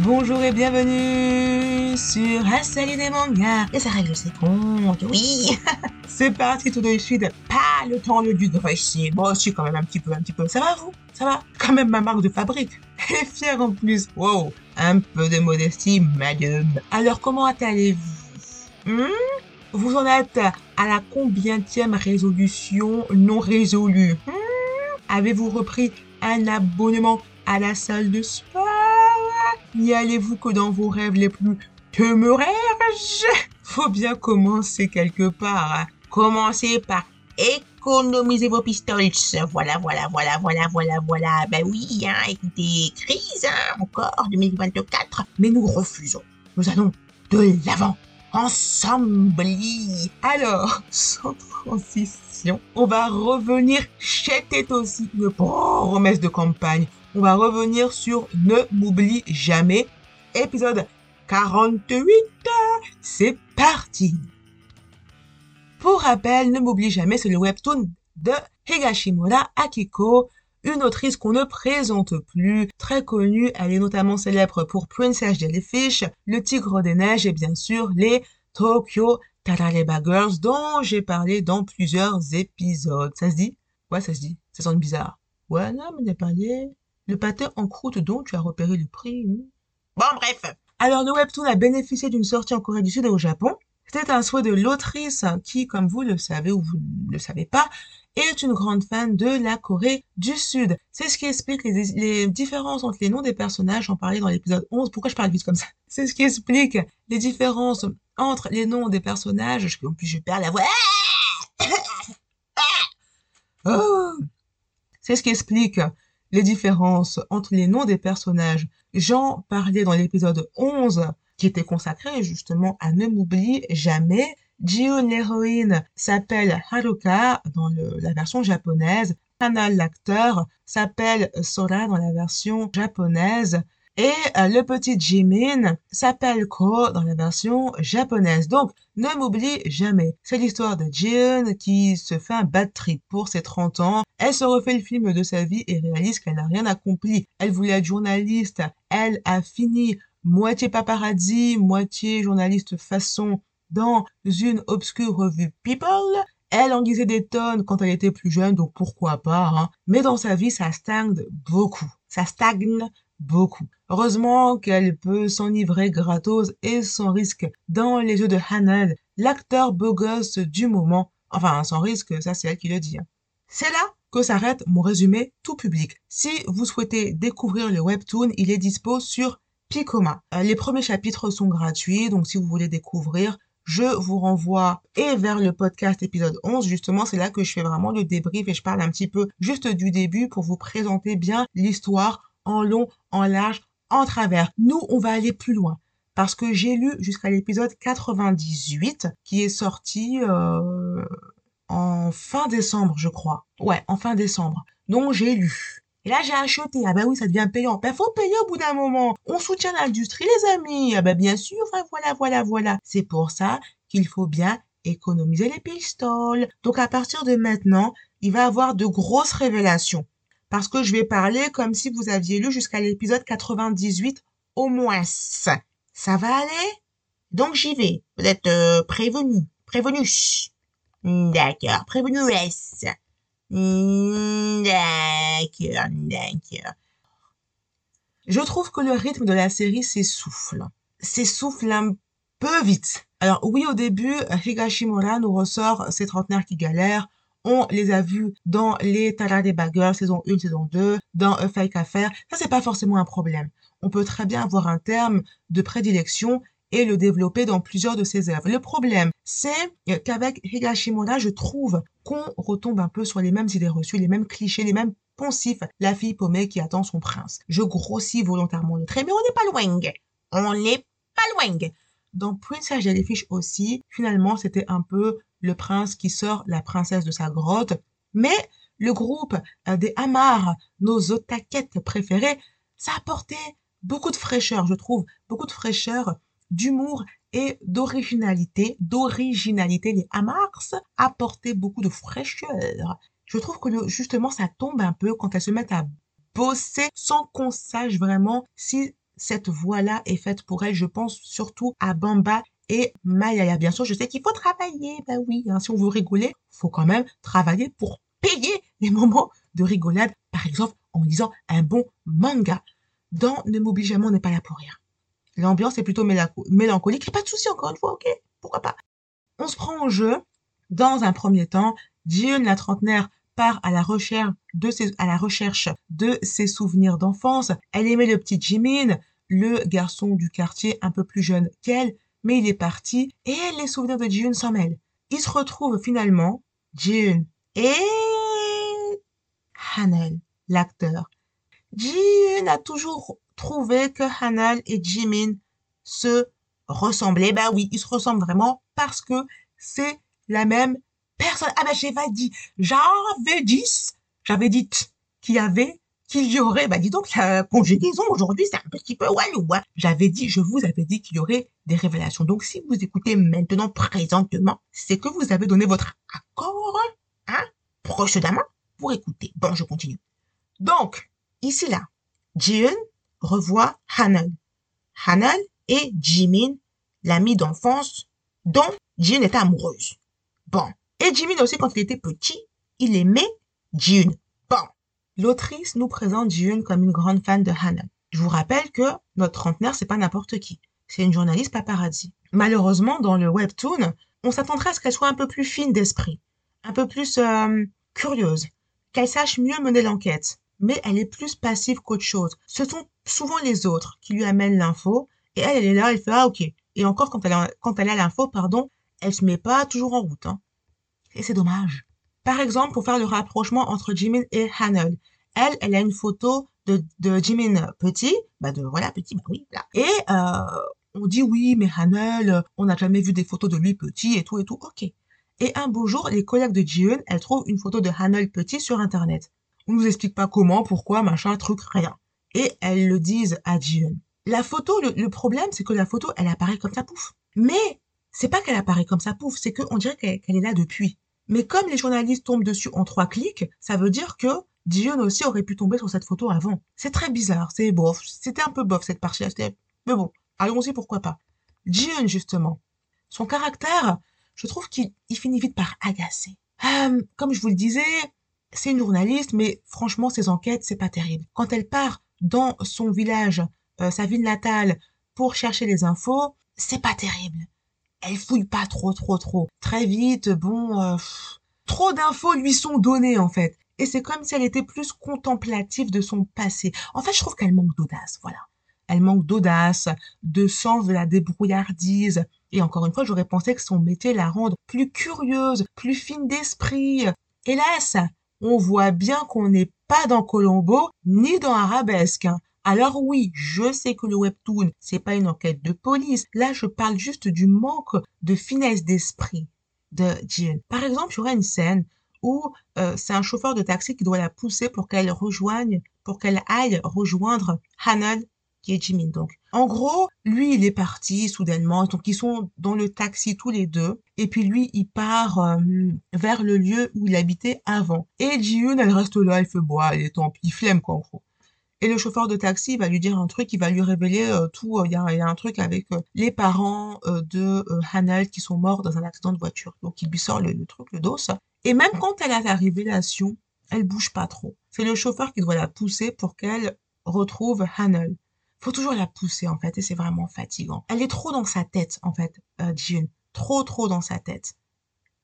Bonjour et bienvenue sur Assalie des mangas. Et ça règle ses comptes, oui. C'est parti tout de suite. Pas le temps de digresser. Bon, je suis quand même un petit peu, un petit peu. Ça va vous? Ça va? Quand même ma marque de fabrique. Et fière en plus. Wow. Un peu de modestie, madame. Alors comment allez-vous? Hmm? Vous en êtes à la combientième résolution non résolue hmm? Avez-vous repris un abonnement à la salle de sport? N'y allez-vous que dans vos rêves les plus téméraires? Faut bien commencer quelque part. Hein. Commencez par économiser vos pistoles. Voilà, voilà, voilà, voilà, voilà, voilà. Ben oui, hein, écoutez, crise, hein, encore 2024. Mais nous refusons. Nous allons de l'avant. Ensemble. Alors, sans transition, on va revenir chez aussi une promesse de campagne on va revenir sur Ne m'oublie jamais, épisode 48. C'est parti Pour rappel, Ne m'oublie jamais, c'est le webtoon de Higashimura Akiko, une autrice qu'on ne présente plus, très connue, elle est notamment célèbre pour Princess Jellyfish, Le Tigre des Neiges et bien sûr les Tokyo Tarareba Girls dont j'ai parlé dans plusieurs épisodes. Ça se dit? Ouais, ça se dit. Ça sonne bizarre. Ouais, non, mais pas parlé. Le pâté en croûte dont tu as repéré le prix. Hein. Bon, bref. Alors, le webtoon a bénéficié d'une sortie en Corée du Sud et au Japon. C'était un souhait de l'autrice qui, comme vous le savez ou vous ne le savez pas, est une grande fan de la Corée du Sud. C'est ce qui explique les, différences entre les noms des personnages. J'en parlais dans l'épisode 11. Pourquoi je parle vite comme ça? C'est ce qui explique les différences entre les noms des personnages. En plus, je perds la voix. Oh C'est ce qui explique les différences entre les noms des personnages. J'en parlais dans l'épisode 11 qui était consacré justement à Ne m'oublie jamais. Jiun, l'héroïne, s'appelle Haruka dans la version japonaise. Hana, l'acteur, s'appelle Sora dans la version japonaise. Et euh, le petit Jimin s'appelle Ko dans la version japonaise. Donc, ne m'oublie jamais. C'est l'histoire de Jin qui se fait un bad pour ses 30 ans. Elle se refait le film de sa vie et réalise qu'elle n'a rien accompli. Elle voulait être journaliste. Elle a fini moitié paparazzi, moitié journaliste façon dans une obscure revue People. Elle en disait des tonnes quand elle était plus jeune, donc pourquoi pas. Hein. Mais dans sa vie, ça stagne beaucoup. Ça stagne beaucoup. Heureusement qu'elle peut s'enivrer gratos et sans risque dans les yeux de Hanel, l'acteur beau gosse du moment. Enfin, sans risque, ça c'est elle qui le dit. Hein. C'est là que s'arrête mon résumé tout public. Si vous souhaitez découvrir le webtoon, il est dispo sur Picoma. Euh, les premiers chapitres sont gratuits, donc si vous voulez découvrir, je vous renvoie et vers le podcast épisode 11. Justement, c'est là que je fais vraiment le débrief et je parle un petit peu juste du début pour vous présenter bien l'histoire en long, en large, en travers. Nous, on va aller plus loin parce que j'ai lu jusqu'à l'épisode 98 qui est sorti euh, en fin décembre, je crois. Ouais, en fin décembre. Donc j'ai lu. Et là, j'ai acheté. Ah ben oui, ça devient payant. Ben faut payer au bout d'un moment. On soutient l'industrie, les amis. Ah ben bien sûr. Voilà, voilà, voilà. C'est pour ça qu'il faut bien économiser les pistoles. Donc à partir de maintenant, il va y avoir de grosses révélations parce que je vais parler comme si vous aviez lu jusqu'à l'épisode 98 au moins. Ça va aller? Donc j'y vais. Vous êtes euh, prévenu. Prévenu. D'accord. Prévenu S. D'accord, d'accord. Je trouve que le rythme de la série s'essouffle. S'essouffle un peu vite. Alors oui, au début, Higashimura nous ressort ces trentenaires qui galèrent, on les a vus dans les Tara des Baggers, saison 1, saison 2, dans A Fake Affair. Ça, c'est pas forcément un problème. On peut très bien avoir un terme de prédilection et le développer dans plusieurs de ses œuvres. Le problème, c'est qu'avec Higashimura, je trouve qu'on retombe un peu sur les mêmes idées reçues, les mêmes clichés, les mêmes poncifs. La fille paumée qui attend son prince. Je grossis volontairement le trait, mais on n'est pas loin. On n'est pas loin. Dans Princess Jellyfish aussi, finalement, c'était un peu le prince qui sort la princesse de sa grotte. Mais le groupe euh, des Amars, nos otaquettes préférées, ça apportait beaucoup de fraîcheur, je trouve, beaucoup de fraîcheur, d'humour et d'originalité. D'originalité, les Amars apportaient beaucoup de fraîcheur. Je trouve que justement, ça tombe un peu quand elles se mettent à bosser sans qu'on sache vraiment si cette voix-là est faite pour elle. Je pense surtout à Bamba et Mayaya. Bien sûr, je sais qu'il faut travailler. Ben oui, hein, si on veut rigoler, faut quand même travailler pour payer les moments de rigolade. Par exemple, en lisant un bon manga. Dans Ne m'oublie jamais, on n'est pas là pour rire. L'ambiance est plutôt mélancolique. Pas de souci, encore une fois, ok Pourquoi pas On se prend en jeu. Dans un premier temps, June, la trentenaire, part à la recherche de ses, à la recherche de ses souvenirs d'enfance. Elle aimait le petit Jimin, le garçon du quartier un peu plus jeune qu'elle, mais il est parti et les souvenirs de June s'en mêlent. Ils se retrouvent finalement, June et Hanel, l'acteur. June a toujours trouvé que Hanel et Jimin se ressemblaient. Bah oui, ils se ressemblent vraiment parce que c'est la même Personne. Ah ben j'avais dit, j'avais dit, j'avais dit qu'il y avait, qu'il y aurait, bah dis donc la conjugaison aujourd'hui c'est un petit peu walou. Hein. J'avais dit, je vous avais dit qu'il y aurait des révélations. Donc si vous écoutez maintenant, présentement, c'est que vous avez donné votre accord, hein, précédemment, pour écouter. Bon, je continue. Donc, ici là, Jiun revoit Hanan. Hanan et Jimin, l'ami d'enfance dont Jiun était amoureuse. Bon, et Jimin aussi, quand il était petit, il aimait June. Bon. L'autrice nous présente June comme une grande fan de Hannah. Je vous rappelle que notre trentenaire, c'est pas n'importe qui. C'est une journaliste paparazzi. Malheureusement, dans le webtoon, on s'attendrait à ce qu'elle soit un peu plus fine d'esprit, un peu plus euh, curieuse, qu'elle sache mieux mener l'enquête. Mais elle est plus passive qu'autre chose. Ce sont souvent les autres qui lui amènent l'info, et elle, elle est là, elle fait ah ok. Et encore quand elle a, quand elle a l'info, pardon, elle se met pas toujours en route. Hein et c'est dommage. Par exemple, pour faire le rapprochement entre Jimin et Hanel, elle, elle a une photo de, de Jimin petit, bah de voilà petit, bah oui, là. Et euh, on dit oui, mais Hanel, on n'a jamais vu des photos de lui petit et tout et tout, ok. Et un beau jour, les collègues de Jiun, elles trouvent une photo de Hanel petit sur internet. On nous explique pas comment, pourquoi, machin, truc, rien. Et elles le disent à Jiun. La photo, le, problème, c'est que la photo, elle apparaît comme ça, pouf. Mais c'est pas qu'elle apparaît comme ça, pouf, c'est qu'on dirait qu'elle est là depuis. Mais comme les journalistes tombent dessus en trois clics, ça veut dire que Dion aussi aurait pu tomber sur cette photo avant. C'est très bizarre, c'est bof. C'était un peu bof cette partie-là. Mais bon, allons-y, pourquoi pas. Dion, justement. Son caractère, je trouve qu'il finit vite par agacer. Euh, comme je vous le disais, c'est une journaliste, mais franchement, ses enquêtes, c'est pas terrible. Quand elle part dans son village, euh, sa ville natale, pour chercher les infos, c'est pas terrible elle fouille pas trop, trop, trop. Très vite, bon, euh, trop d'infos lui sont données en fait. Et c'est comme si elle était plus contemplative de son passé. En fait, je trouve qu'elle manque d'audace, voilà. Elle manque d'audace, de sens de la débrouillardise. Et encore une fois, j'aurais pensé que son métier la rende plus curieuse, plus fine d'esprit. Hélas, on voit bien qu'on n'est pas dans Colombo ni dans Arabesque. Hein. Alors oui, je sais que le webtoon, c'est pas une enquête de police. Là, je parle juste du manque de finesse d'esprit de Jin. Par exemple, il y aurait une scène où euh, c'est un chauffeur de taxi qui doit la pousser pour qu'elle rejoigne, pour qu'elle aille rejoindre Hanan, qui est Jimin donc. En gros, lui, il est parti soudainement, donc ils sont dans le taxi tous les deux, et puis lui, il part euh, vers le lieu où il habitait avant. Et Jiun, elle reste là, elle fait boire, elle est tant pis, flemme quoi en gros. Et le chauffeur de taxi va lui dire un truc, il va lui révéler euh, tout. Euh, il y, a, un truc avec euh, les parents de Hanel qui sont morts dans un accident de voiture. Donc il lui sort le, truc, le dos. Et même quand elle a la révélation, elle bouge pas trop. C'est le chauffeur qui doit la pousser pour qu'elle retrouve Hanel. Faut toujours la pousser en fait et c'est vraiment fatigant. Elle est trop dans sa tête en fait, June. Trop trop dans sa tête.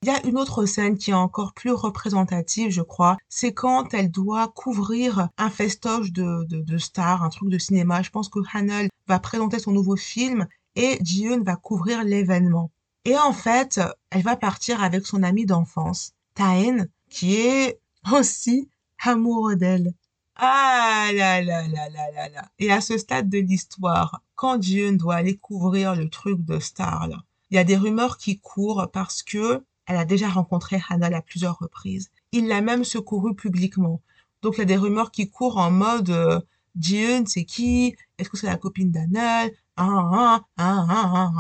Il y a une autre scène qui est encore plus représentative, je crois. C'est quand elle doit couvrir un festoche de, de, stars, un truc de cinéma. Je pense que Hanel va présenter son nouveau film et Jiun va couvrir l'événement. Et en fait, elle va partir avec son amie d'enfance, Taen, qui est aussi amoureux d'elle. Ah là là là là là là. Et à ce stade de l'histoire, quand Jiun doit aller couvrir le truc de star là, il y a des rumeurs qui courent parce que elle a déjà rencontré Hanal à plusieurs reprises. Il l'a même secouru publiquement. Donc il y a des rumeurs qui courent en mode euh, c'est qui? Est-ce que c'est la copine d'Hanal ah, ah, ah,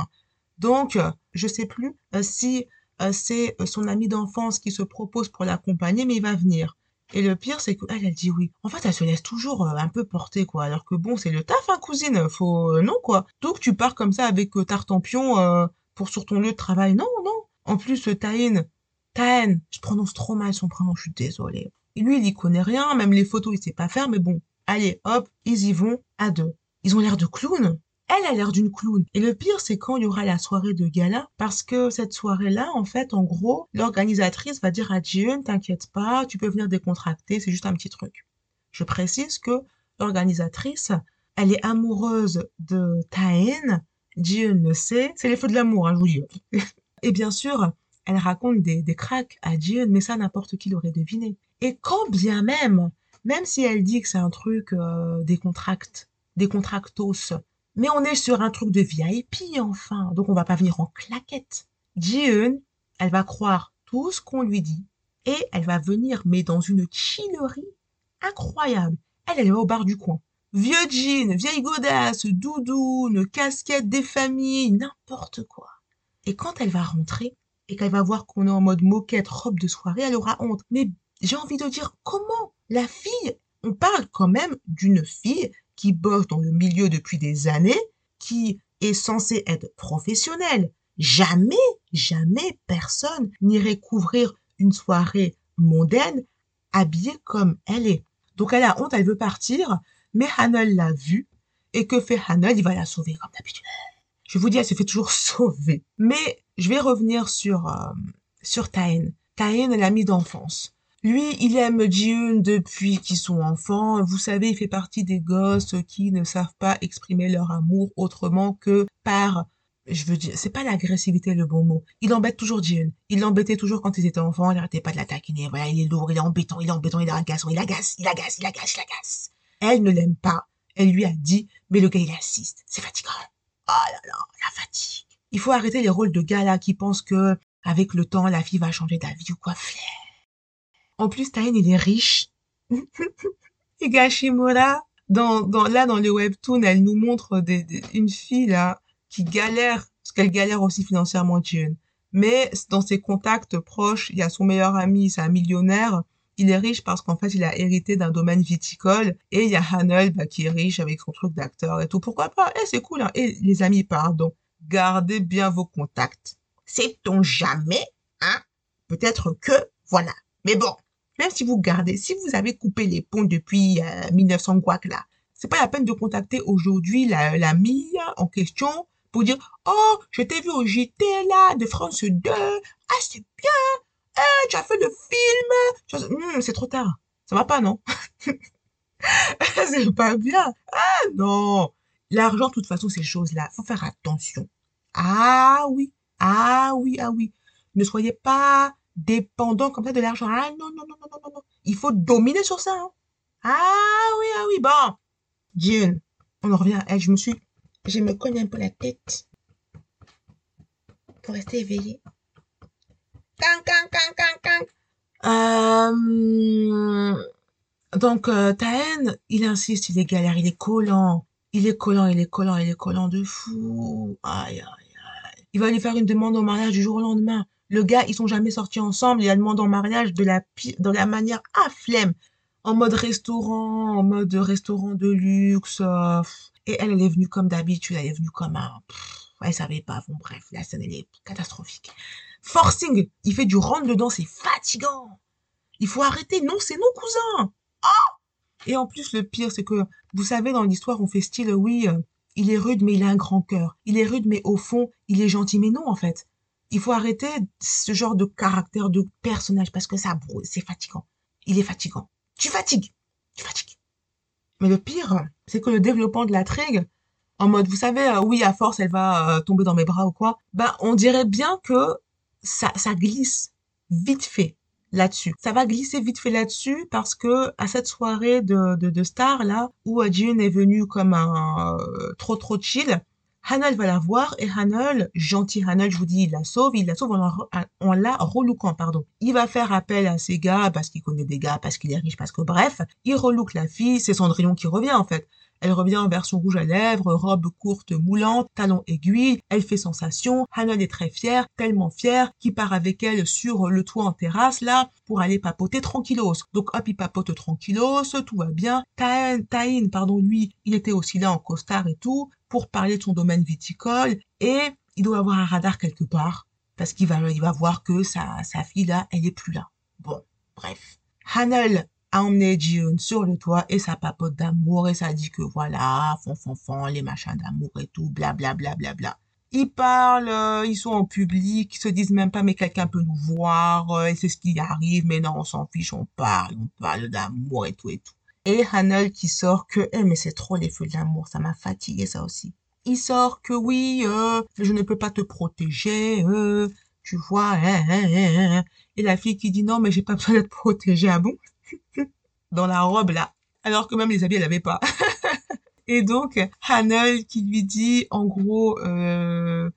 Donc je sais plus euh, si euh, c'est son ami d'enfance qui se propose pour l'accompagner, mais il va venir. Et le pire, c'est qu'elle, elle dit oui. En fait, elle se laisse toujours euh, un peu porter, quoi. Alors que bon, c'est le taf, hein, cousine. Faut, euh, non, quoi. Donc, tu pars comme ça avec euh, Tartampion euh, pour sur ton lieu de travail. Non, non. En plus, euh, Taïn, Taïn, je prononce trop mal son prénom, je suis désolée. Lui, il y connaît rien, même les photos, il sait pas faire, mais bon. Allez, hop, ils y vont à deux. Ils ont l'air de clowns. Elle a l'air d'une clown. Et le pire, c'est quand il y aura la soirée de gala, parce que cette soirée-là, en fait, en gros, l'organisatrice va dire à June, t'inquiète pas, tu peux venir décontracter, c'est juste un petit truc. Je précise que l'organisatrice, elle est amoureuse de Taen, June le sait, c'est les feux de l'amour, hein, je vous dis. Et bien sûr, elle raconte des, des cracks à June, mais ça, n'importe qui l'aurait deviné. Et quand bien même, même si elle dit que c'est un truc euh, des des contractos, mais on est sur un truc de VIP, enfin. Donc, on va pas venir en claquette. Jiun, elle va croire tout ce qu'on lui dit. Et elle va venir, mais dans une chillerie incroyable. Elle, elle va au bar du coin. Vieux jean, vieille godasse, doudoune, casquette des familles, n'importe quoi. Et quand elle va rentrer, et qu'elle va voir qu'on est en mode moquette, robe de soirée, elle aura honte. Mais j'ai envie de dire, comment la fille, on parle quand même d'une fille qui bosse dans le milieu depuis des années, qui est censée être professionnelle. Jamais, jamais personne n'irait couvrir une soirée mondaine habillée comme elle est. Donc elle a honte, elle veut partir, mais Hanel l'a vue. Et que fait Hanel Il va la sauver comme d'habitude. Je vous dis, elle se fait toujours sauver. Mais je vais revenir sur, euh, sur Taen. Taen est l'ami d'enfance. Lui, il aime Jiun depuis qu'ils sont enfants. Vous savez, il fait partie des gosses qui ne savent pas exprimer leur amour autrement que par, je veux dire, c'est pas l'agressivité le bon mot. Il embête toujours Jiun. Il l'embêtait toujours quand ils étaient enfants. Il n'arrêtait pas de la taquiner. Voilà, il est lourd, il est embêtant, il est embêtant, il est agaçant, il agace, il agace, il agace, il agace. Elle ne l'aime pas. Elle lui a dit, mais le gars, il assiste. C'est fatigant. Oh là là, la fatigue. Il faut arrêter les rôles de gars là qui pensent que, avec le temps, la fille va changer d'avis ou quoi. En plus, Taen, il est riche. Et Gashimura, dans, dans, là, dans le webtoon, elle nous montre une fille, là, qui galère, parce qu'elle galère aussi financièrement, June. Mais dans ses contacts proches, il y a son meilleur ami, c'est un millionnaire. Il est riche parce qu'en fait, il a hérité d'un domaine viticole. Et il y a Hanel, bah, qui est riche avec son truc d'acteur et tout. Pourquoi pas? Eh, c'est cool, hein. Et les amis, pardon. Gardez bien vos contacts. Sait-on jamais, hein? Peut-être que, voilà. Mais bon, même si vous gardez, si vous avez coupé les ponts depuis euh, 1900 guac là, c'est pas la peine de contacter aujourd'hui la, la en question pour dire oh je t'ai vu au JT là de France 2 ah c'est bien eh, tu as fait le film mmh, c'est trop tard ça va pas non? C'est pas bien ah non l'argent de toute façon ces choses là faut faire attention ah oui ah oui ah oui ne soyez pas dépendant comme ça de l'argent. Ah non, non, non, non, non, non. Il faut dominer sur ça. Hein. Ah oui, ah oui, bon. June, on en revient elle. Je me suis... Je me cogne un peu la tête pour rester éveillée. Can, can. Euh... Donc, euh, Taen, il insiste, il est galère, il est collant. Il est collant, il est collant, il est collant de fou. Aïe, aïe, aïe. Il va lui faire une demande au mariage du jour au lendemain. Le gars, ils sont jamais sortis ensemble. Il a demandé en mariage de la de la manière à flemme, en mode restaurant, en mode restaurant de luxe. Euh, et elle, elle est venue comme d'habitude. Elle est venue comme un. Pff, elle savait pas. Bon, bref, la scène elle est catastrophique. Forcing, il fait du rentre dedans, c'est fatigant. Il faut arrêter. Non, c'est nos cousins. Oh et en plus, le pire, c'est que vous savez, dans l'histoire, on fait style, oui, euh, il est rude, mais il a un grand cœur. Il est rude, mais au fond, il est gentil. Mais non, en fait il faut arrêter ce genre de caractère de personnage parce que ça c'est fatigant. Il est fatigant. Tu fatigues. Tu fatigues. Mais le pire, c'est que le développement de l'intrigue, en mode, vous savez, euh, oui, à force, elle va euh, tomber dans mes bras ou quoi, ben, on dirait bien que ça, ça glisse vite fait là-dessus. Ça va glisser vite fait là-dessus parce que à cette soirée de, de, de star là, où June est venu comme un euh, trop trop chill, Hanel va la voir et Hanel, gentil Hanel, je vous dis, il la sauve, il la sauve en la, relookant, pardon. Il va faire appel à ses gars parce qu'il connaît des gars, parce qu'il est riche, parce que bref, il relook la fille, c'est Cendrillon qui revient en fait. Elle revient en version rouge à lèvres, robe courte moulante, talons aiguilles. Elle fait sensation. Hannah est très fière, tellement fière, qu'il part avec elle sur le toit en terrasse, là, pour aller papoter tranquillos. Donc hop, il papote tranquillos, tout va bien. Taïn, pardon, lui, il était aussi là en costard et tout, pour parler de son domaine viticole. Et il doit avoir un radar quelque part, parce qu'il va, il va voir que sa, sa fille, là, elle est plus là. Bon, bref. Hanel a emmené June sur le toit et ça papote d'amour et ça dit que voilà, fon fon fon, les machins d'amour et tout, bla bla bla bla bla. Ils parlent, euh, ils sont en public, ils se disent même pas mais quelqu'un peut nous voir, euh, et c'est ce qui arrive, mais non, on s'en fiche, on parle, on parle d'amour et tout et tout. Et Hanel qui sort que, eh mais c'est trop les feux de l'amour, ça m'a fatigué ça aussi. Il sort que oui, euh, je ne peux pas te protéger, euh, tu vois, hein, hein, hein, et la fille qui dit non mais j'ai pas besoin d'être protégée, ah bon? Dans la robe là, alors que même les habits elle avait pas. et donc Hanel qui lui dit en gros euh,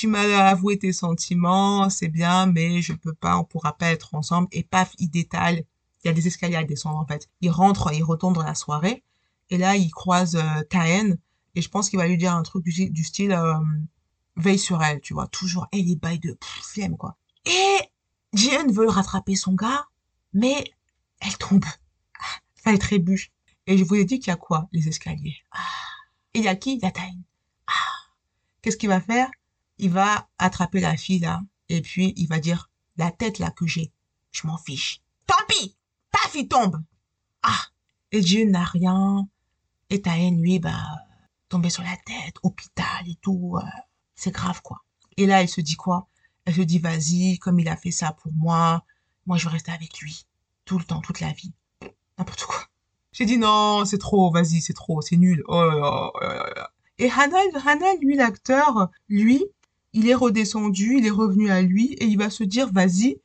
tu m'as avoué tes sentiments, c'est bien, mais je peux pas, on pourra pas être ensemble. Et paf, il détale. Il y a des escaliers à descendre en fait. Il rentre, il retourne dans la soirée. Et là, il croise euh. Et je pense qu'il va lui dire un truc du, style euh, veille sur elle, tu vois. Toujours, elle est bail de flemme quoi. Et Jian veut rattraper son gars, mais elle tombe. Elle trébuche. Et je vous ai dit qu'il y a quoi Les escaliers? Ah. Et il y a qui? Il y a Taïn. Ah. Qu'est-ce qu'il va faire? Il va attraper la fille là, et puis il va dire la tête là que j'ai, je m'en fiche. Tant pis Paf, il tombe. Ah Et Dieu n'a rien. Et Taïn, lui, bah, tombé sur la tête, hôpital et tout. Euh, c'est grave quoi. Et là, elle se dit quoi? Elle se dit vas-y, comme il a fait ça pour moi, moi je vais rester avec lui tout le temps, toute la vie. N'importe quoi. J'ai dit non, c'est trop, vas-y, c'est trop, c'est nul. Oh là là, Et Hanal, lui, l'acteur, lui, il est redescendu, il est revenu à lui et il va se dire, vas-y,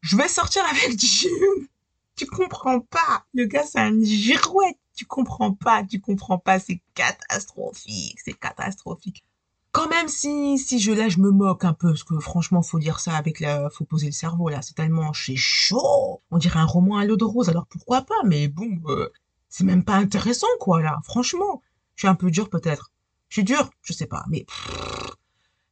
je vais sortir avec Jim. Tu comprends pas. Le gars, c'est un girouette. Tu comprends pas, tu comprends pas. C'est catastrophique, c'est catastrophique quand même si si je là je me moque un peu parce que franchement faut dire ça avec la faut poser le cerveau là. C'est tellement c'est chaud. On dirait un roman à l'eau de rose alors pourquoi pas mais bon euh, c'est même pas intéressant quoi là. Franchement je suis un peu dur peut-être. Je suis dur je sais pas mais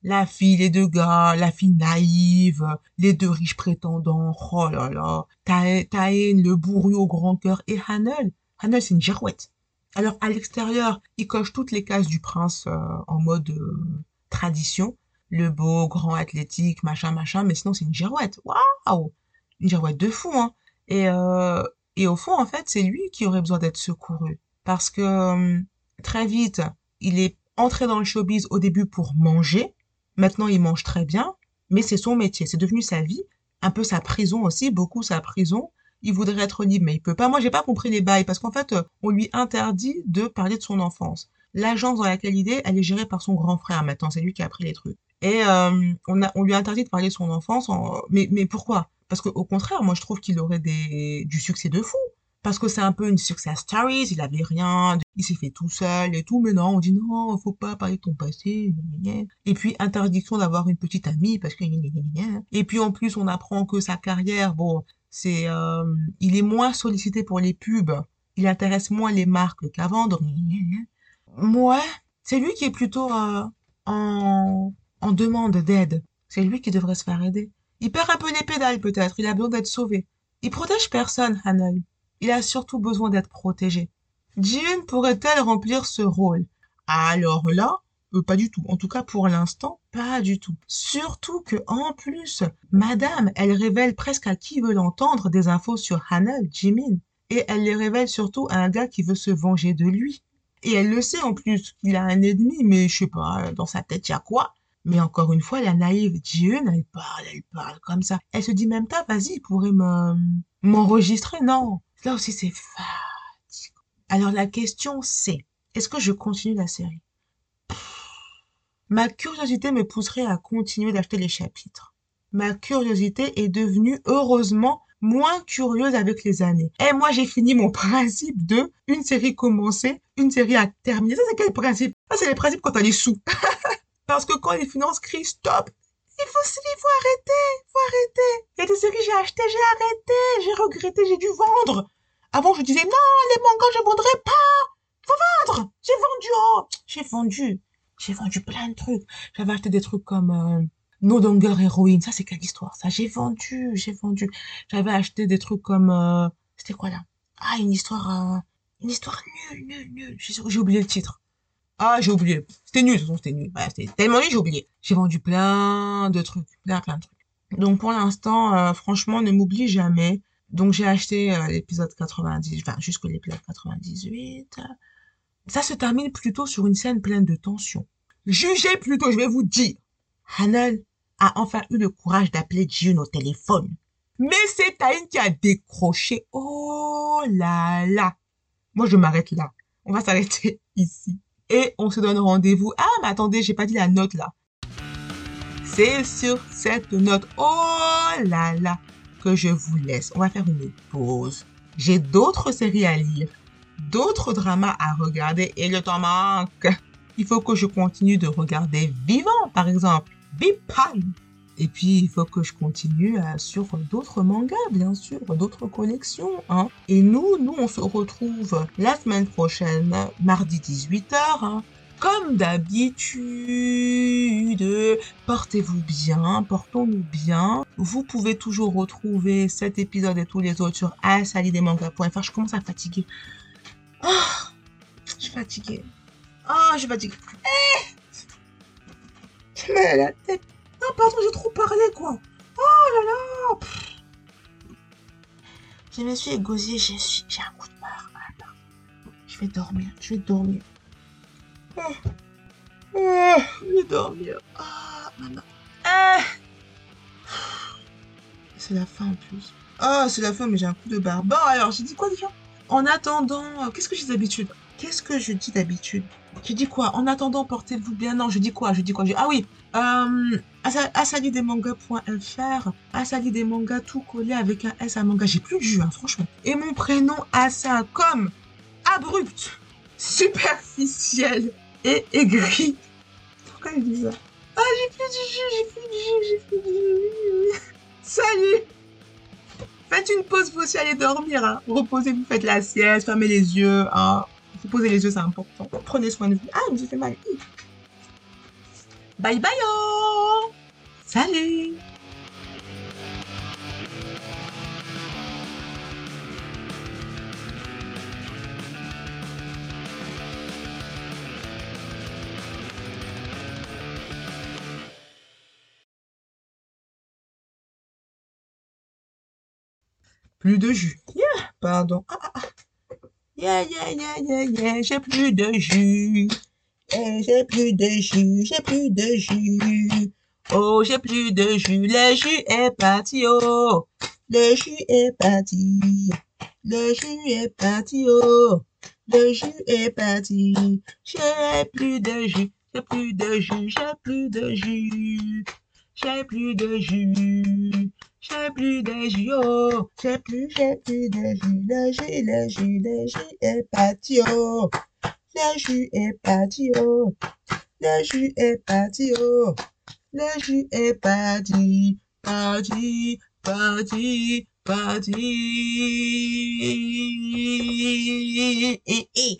la fille les deux gars la fille naïve les deux riches prétendants oh là là. Taen le bourru au grand cœur et Hanel Hanel c'est une girouette alors à l'extérieur, il coche toutes les cases du prince euh, en mode euh, tradition. Le beau, grand, athlétique, machin, machin, mais sinon c'est une girouette. Waouh Une girouette de fou, hein et, euh, et au fond, en fait, c'est lui qui aurait besoin d'être secouru. Parce que très vite, il est entré dans le showbiz au début pour manger. Maintenant, il mange très bien, mais c'est son métier, c'est devenu sa vie, un peu sa prison aussi, beaucoup sa prison il voudrait être libre, mais il peut pas. Moi, j'ai pas compris les bails parce qu'en fait, euh, on lui interdit de parler de son enfance. L'agence dans laquelle il est, elle est gérée par son grand frère maintenant. C'est lui qui a pris les trucs. Et euh, on, a, on lui interdit de parler de son enfance. Mais, mais pourquoi? Parce qu'au contraire, moi, je trouve qu'il aurait des, du succès de fou. Parce que c'est un peu une success story, il avait rien, il s'est fait tout seul et tout, mais non, on dit non, faut pas parler de ton passé, et puis interdiction d'avoir une petite amie parce que et puis en plus on apprend que sa carrière, bon, c'est, euh, il est moins sollicité pour les pubs. Il intéresse moins les marques qu'à vendre. Moi, c'est lui qui est plutôt euh, en, demande d'aide. C'est lui qui devrait se faire aider. Il perd un peu les pédales peut-être. Il a besoin d'être sauvé. Il protège personne, Hanoï. Il a surtout besoin d'être protégé. Jin pourrait-elle remplir ce rôle? Alors là, euh, pas du tout. En tout cas, pour l'instant, pas du tout. Surtout que, en plus, madame, elle révèle presque à qui veut l'entendre des infos sur Hanel, Jimin. Et elle les révèle surtout à un gars qui veut se venger de lui. Et elle le sait en plus qu'il a un ennemi, mais je sais pas, dans sa tête, il y a quoi? Mais encore une fois, la naïve June, elle parle, elle parle comme ça. Elle se dit même pas, vas-y, il pourrait m'enregistrer. Non. Là aussi, c'est fatigant. Alors la question, c'est, est-ce que je continue la série? Ma curiosité me pousserait à continuer d'acheter les chapitres. Ma curiosité est devenue heureusement moins curieuse avec les années. Et moi, j'ai fini mon principe de une série commencée, une série à terminer. Ça, c'est quel principe? Ça, c'est les principes quand t'as les sous. Parce que quand les finances crient stop, il faut, il faut arrêter, faut arrêter. Il y a des séries j'ai acheté, j'ai arrêté, j'ai regretté, j'ai dû vendre. Avant, je disais non, les mangas, je vendrai pas. faut vendre J'ai vendu, oh J'ai vendu. J'ai vendu plein de trucs. J'avais acheté des trucs comme euh, No Longer Heroine. Ça, c'est quelle histoire, ça? J'ai vendu, j'ai vendu. J'avais acheté des trucs comme... euh, C'était quoi, là? Ah, une histoire... euh, Une histoire nulle, nulle, nulle. J'ai oublié le titre. Ah, j'ai oublié. C'était nul, de toute façon, c'était nul. C'était tellement nul, j'ai oublié. J'ai vendu plein de trucs. Plein, plein de trucs. Donc, pour l'instant, euh, franchement, ne m'oublie jamais. Donc, j'ai acheté euh, l'épisode 90, enfin, jusqu'à l'épisode 98. Ça se termine plutôt sur une scène pleine de tension. Jugez plutôt, je vais vous dire. Hanel a enfin eu le courage d'appeler June au téléphone. Mais c'est Taïn qui a décroché. Oh là là. Moi, je m'arrête là. On va s'arrêter ici. Et on se donne rendez-vous. Ah, mais attendez, j'ai pas dit la note là. C'est sur cette note. Oh là là. Que je vous laisse. On va faire une pause. J'ai d'autres séries à lire. D'autres dramas à regarder et le temps manque. Il faut que je continue de regarder Vivant, par exemple. Bipan. Et puis, il faut que je continue euh, sur d'autres mangas, bien sûr, d'autres collections. Hein. Et nous, nous, on se retrouve la semaine prochaine, mardi 18h. Hein. Comme d'habitude, portez-vous bien, portons-nous bien. Vous pouvez toujours retrouver cet épisode et tous les autres sur asalidemanga.fr. Je commence à fatiguer. Ah, je suis fatiguée. Ah, je suis fatiguée. Eh la tête. Ah, pardon, j'ai trop parlé, quoi. Oh là là. Je me suis égosée, j'ai un coup de barre. Ah, pardon. Je vais dormir, je vais dormir. Ah. Ah, je vais dormir. Ah, maman. Ah. C'est la fin en plus. Ah, c'est la fin, mais j'ai un coup de barre. Bon, alors, j'ai dit quoi déjà? En attendant, euh, qu'est-ce que j'ai d'habitude? Qu'est-ce que je dis d'habitude? Je dis quoi? En attendant, portez-vous bien. Non, je dis quoi? Je dis quoi? Ah oui, euh, asa- asalidemanga.fr, Asali des mangas tout collé avec un S à manga. J'ai plus de jus, hein, franchement. Et mon prénom, Asa, comme abrupt, superficiel et aigri. Pourquoi je dis ça? Ah, j'ai plus de jus, j'ai plus de jus, j'ai plus de jus. Salut Faites une pause, vous aussi allez dormir. Hein. Reposez-vous, faites la sieste, fermez les yeux. Hein. Reposez les yeux, c'est important. Prenez soin de vous. Ah, me fait mal. Bye bye oh Salut Plus de jus. Yeah, pardon. Ah, ah, ah. Yeah, yeah, yeah, yeah, yeah, j'ai plus de jus. J'ai plus de jus, j'ai plus de jus. Oh, j'ai plus de jus, le jus est parti, oh. Le jus est parti. Le jus est parti, oh. Le jus est parti. J'ai plus de jus, j'ai plus de jus, j'ai plus de jus. J'ai plus de jus. J'ai plus de jus, oh. J'ai plus, j'ai plus de jus. Le jus, le jus, le jus est parti, oh. Le jus est parti, oh. Le jus est parti, oh. Le jus est parti, parti, parti, parti. Et, et.